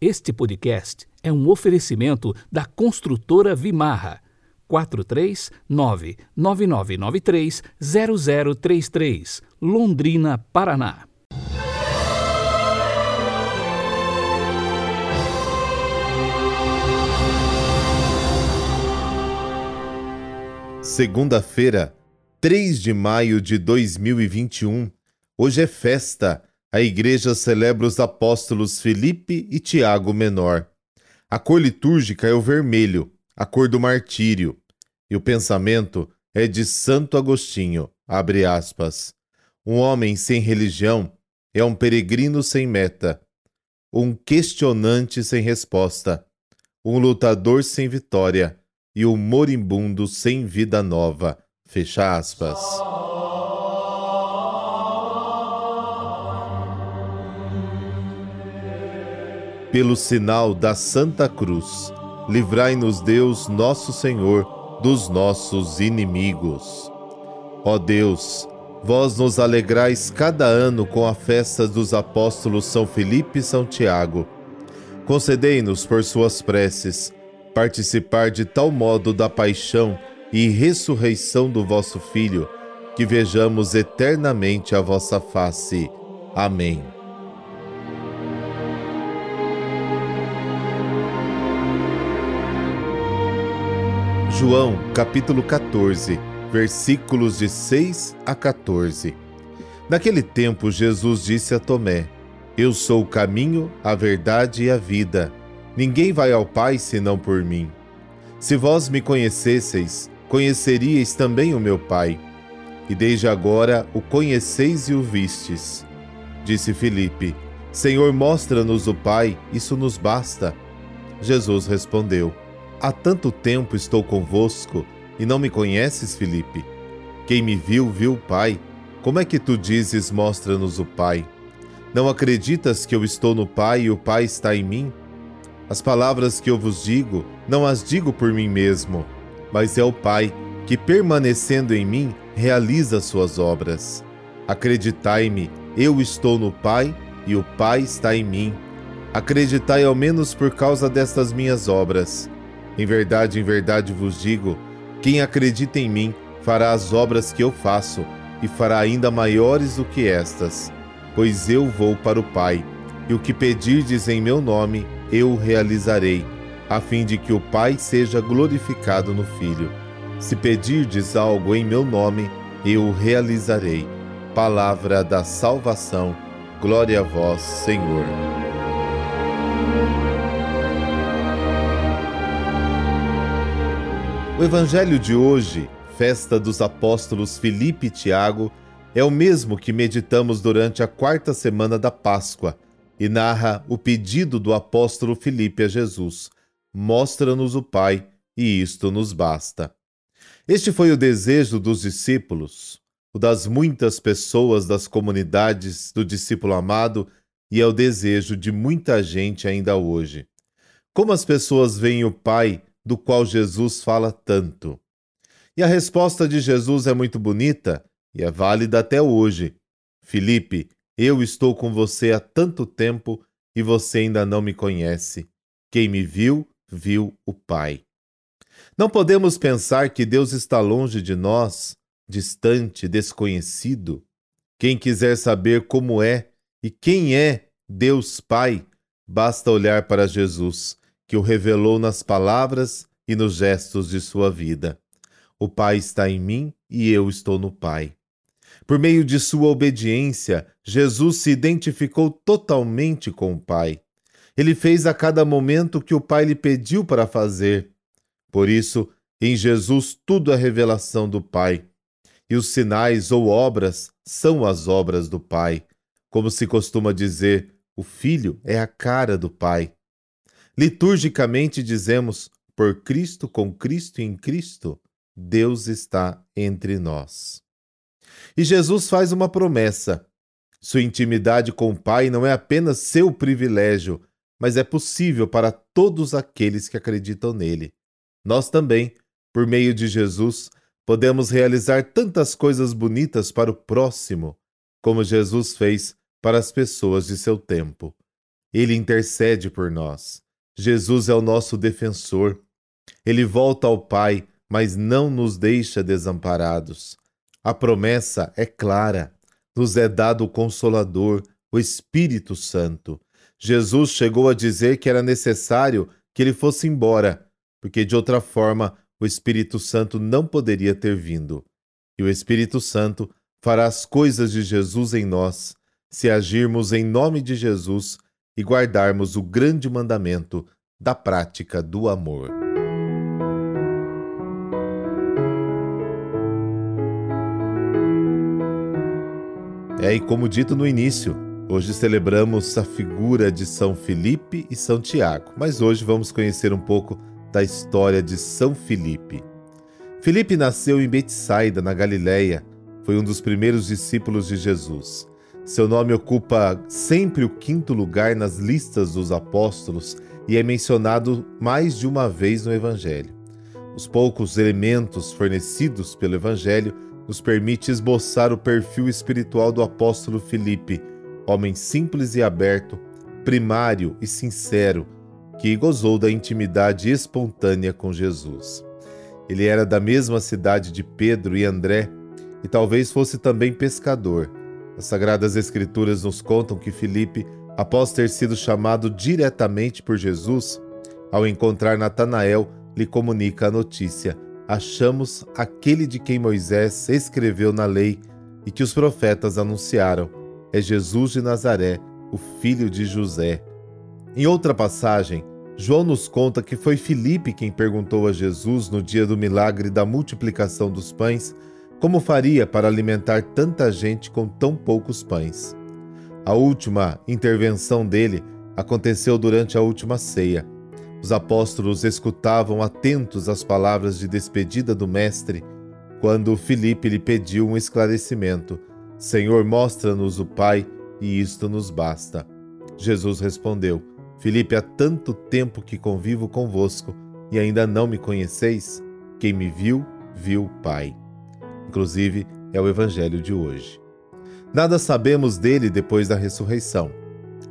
Este podcast é um oferecimento da construtora Vimarra. 439-9993-0033, Londrina, Paraná. Segunda-feira, 3 de maio de 2021. Hoje é festa. A igreja celebra os apóstolos Felipe e Tiago Menor. A cor litúrgica é o vermelho, a cor do martírio. E o pensamento é de Santo Agostinho, abre aspas. Um homem sem religião é um peregrino sem meta, um questionante sem resposta, um lutador sem vitória e um moribundo sem vida nova. Fecha aspas. Pelo sinal da Santa Cruz, livrai-nos Deus, nosso Senhor, dos nossos inimigos. Ó Deus, vós nos alegrais cada ano com a festa dos apóstolos São Felipe e São Tiago. Concedei-nos por suas preces participar de tal modo da paixão e ressurreição do vosso Filho, que vejamos eternamente a vossa face. Amém. João, capítulo 14, versículos de 6 a 14. Naquele tempo, Jesus disse a Tomé: Eu sou o caminho, a verdade e a vida. Ninguém vai ao Pai senão por mim. Se vós me conhecesseis, conheceríeis também o meu Pai. E desde agora o conheceis e o vistes. Disse Filipe: Senhor, mostra-nos o Pai, isso nos basta. Jesus respondeu: Há tanto tempo estou convosco e não me conheces, Filipe? Quem me viu, viu o Pai. Como é que tu dizes: Mostra-nos o Pai? Não acreditas que eu estou no Pai e o Pai está em mim? As palavras que eu vos digo, não as digo por mim mesmo, mas é o Pai que, permanecendo em mim, realiza suas obras. Acreditai-me, eu estou no Pai e o Pai está em mim. Acreditai ao menos por causa destas minhas obras. Em verdade, em verdade vos digo: quem acredita em mim fará as obras que eu faço e fará ainda maiores do que estas, pois eu vou para o Pai, e o que pedirdes em meu nome, eu realizarei, a fim de que o Pai seja glorificado no Filho. Se pedirdes algo em meu nome, eu realizarei. Palavra da salvação. Glória a vós, Senhor. O Evangelho de hoje, festa dos apóstolos Filipe e Tiago, é o mesmo que meditamos durante a quarta semana da Páscoa e narra o pedido do apóstolo Filipe a Jesus: Mostra-nos o Pai, e isto nos basta. Este foi o desejo dos discípulos, o das muitas pessoas das comunidades do discípulo amado, e é o desejo de muita gente ainda hoje. Como as pessoas veem o Pai do qual Jesus fala tanto? E a resposta de Jesus é muito bonita e é válida até hoje. Filipe, eu estou com você há tanto tempo e você ainda não me conhece. Quem me viu, viu o Pai. Não podemos pensar que Deus está longe de nós, distante, desconhecido. Quem quiser saber como é e quem é Deus Pai, basta olhar para Jesus, que o revelou nas palavras e nos gestos de sua vida. O Pai está em mim e eu estou no Pai. Por meio de sua obediência, Jesus se identificou totalmente com o Pai. Ele fez a cada momento o que o Pai lhe pediu para fazer. Por isso, em Jesus tudo é revelação do Pai. E os sinais ou obras são as obras do Pai. Como se costuma dizer, o Filho é a cara do Pai. Liturgicamente dizemos, por Cristo, com Cristo e em Cristo, Deus está entre nós. E Jesus faz uma promessa. Sua intimidade com o Pai não é apenas seu privilégio, mas é possível para todos aqueles que acreditam nele. Nós também, por meio de Jesus, podemos realizar tantas coisas bonitas para o próximo, como Jesus fez para as pessoas de seu tempo. Ele intercede por nós. Jesus é o nosso defensor. Ele volta ao Pai, mas não nos deixa desamparados. A promessa é clara. Nos é dado o Consolador, o Espírito Santo. Jesus chegou a dizer que era necessário que ele fosse embora, porque de outra forma o Espírito Santo não poderia ter vindo. E o Espírito Santo fará as coisas de Jesus em nós, se agirmos em nome de Jesus e guardarmos o grande mandamento da prática do amor. É, e como dito no início, hoje celebramos a figura de São Felipe e São Tiago, mas hoje vamos conhecer um pouco da história de São Felipe. Felipe nasceu em Betsaida, na Galiléia. Foi um dos primeiros discípulos de Jesus. Seu nome ocupa sempre o quinto lugar nas listas dos apóstolos e é mencionado mais de uma vez no Evangelho. Os poucos elementos fornecidos pelo Evangelho nos permite esboçar o perfil espiritual do apóstolo Felipe, homem simples e aberto, primário e sincero, que gozou da intimidade espontânea com Jesus. Ele era da mesma cidade de Pedro e André e talvez fosse também pescador. As Sagradas Escrituras nos contam que Filipe, após ter sido chamado diretamente por Jesus, ao encontrar Natanael, lhe comunica a notícia: Achamos aquele de quem Moisés escreveu na lei e que os profetas anunciaram. É Jesus de Nazaré, o filho de José. Em outra passagem, João nos conta que foi Filipe quem perguntou a Jesus no dia do milagre da multiplicação dos pães como faria para alimentar tanta gente com tão poucos pães. A última intervenção dele aconteceu durante a última ceia. Os apóstolos escutavam atentos as palavras de despedida do Mestre quando Filipe lhe pediu um esclarecimento: Senhor, mostra-nos o Pai, e isto nos basta. Jesus respondeu: Filipe, há tanto tempo que convivo convosco e ainda não me conheceis? Quem me viu, viu o Pai. Inclusive, é o evangelho de hoje. Nada sabemos dele depois da ressurreição.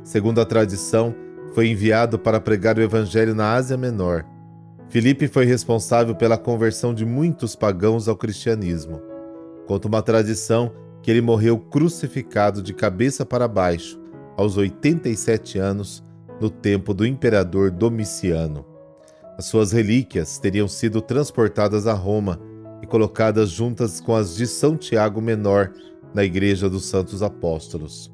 Segundo a tradição, foi enviado para pregar o evangelho na Ásia Menor. Filipe foi responsável pela conversão de muitos pagãos ao cristianismo. Conta uma tradição que ele morreu crucificado de cabeça para baixo, aos 87 anos, no tempo do imperador Domiciano. As suas relíquias teriam sido transportadas a Roma e colocadas juntas com as de São Tiago Menor na Igreja dos Santos Apóstolos.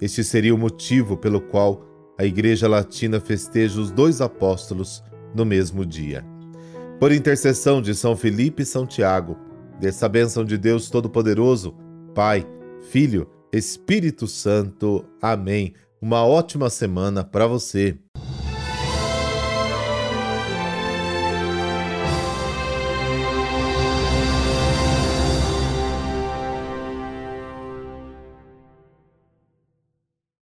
Este seria o motivo pelo qual a Igreja Latina festeja os dois apóstolos no mesmo dia. Por intercessão de São Felipe e São Tiago, dessa bênção de Deus Todo-Poderoso, Pai, Filho, Espírito Santo. Amém. Uma ótima semana para você.